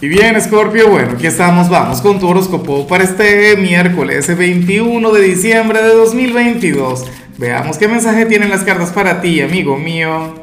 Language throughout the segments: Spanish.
Y bien, Scorpio, bueno, aquí estamos, vamos con tu horóscopo para este miércoles 21 de diciembre de 2022. Veamos qué mensaje tienen las cartas para ti, amigo mío.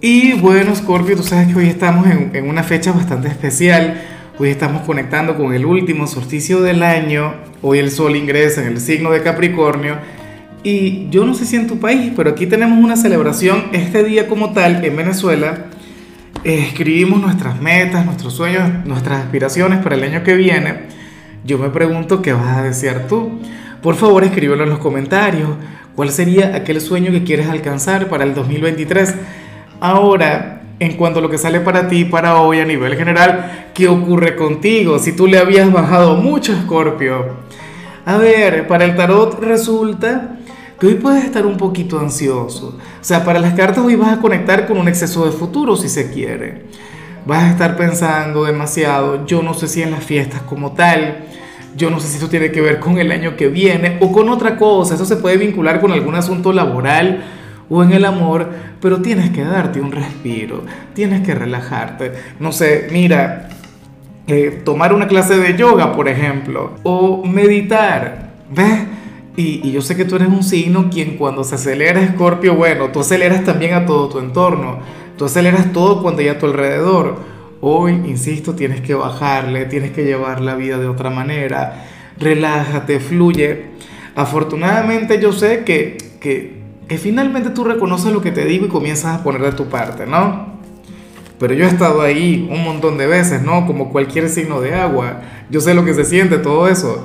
Y bueno, Scorpio, tú sabes que hoy estamos en, en una fecha bastante especial. Hoy estamos conectando con el último solsticio del año. Hoy el sol ingresa en el signo de Capricornio. Y yo no sé si en tu país, pero aquí tenemos una celebración este día como tal en Venezuela escribimos nuestras metas, nuestros sueños, nuestras aspiraciones para el año que viene, yo me pregunto qué vas a desear tú. Por favor, escríbelo en los comentarios. ¿Cuál sería aquel sueño que quieres alcanzar para el 2023? Ahora, en cuanto a lo que sale para ti, para hoy a nivel general, ¿qué ocurre contigo? Si tú le habías bajado mucho, Scorpio. A ver, para el tarot resulta que hoy puedes estar un poquito ansioso. O sea, para las cartas hoy vas a conectar con un exceso de futuro si se quiere. Vas a estar pensando demasiado, yo no sé si en las fiestas como tal, yo no sé si eso tiene que ver con el año que viene o con otra cosa, eso se puede vincular con algún asunto laboral o en el amor, pero tienes que darte un respiro, tienes que relajarte. No sé, mira, eh, tomar una clase de yoga, por ejemplo, o meditar, ¿ves? Y, yo sé que tú eres un signo quien cuando se acelera Escorpio, bueno, tú aceleras también a todo tu entorno, tú aceleras todo cuando hay a tu alrededor. Hoy, insisto, tienes que bajarle, tienes que llevar la vida de otra manera, relájate, fluye. Afortunadamente yo sé que, que, que finalmente tú reconoces lo que te digo y comienzas a poner de tu parte, ¿no? Pero yo he estado ahí un montón de veces, ¿no? Como cualquier signo de agua. Yo sé lo que se siente todo eso.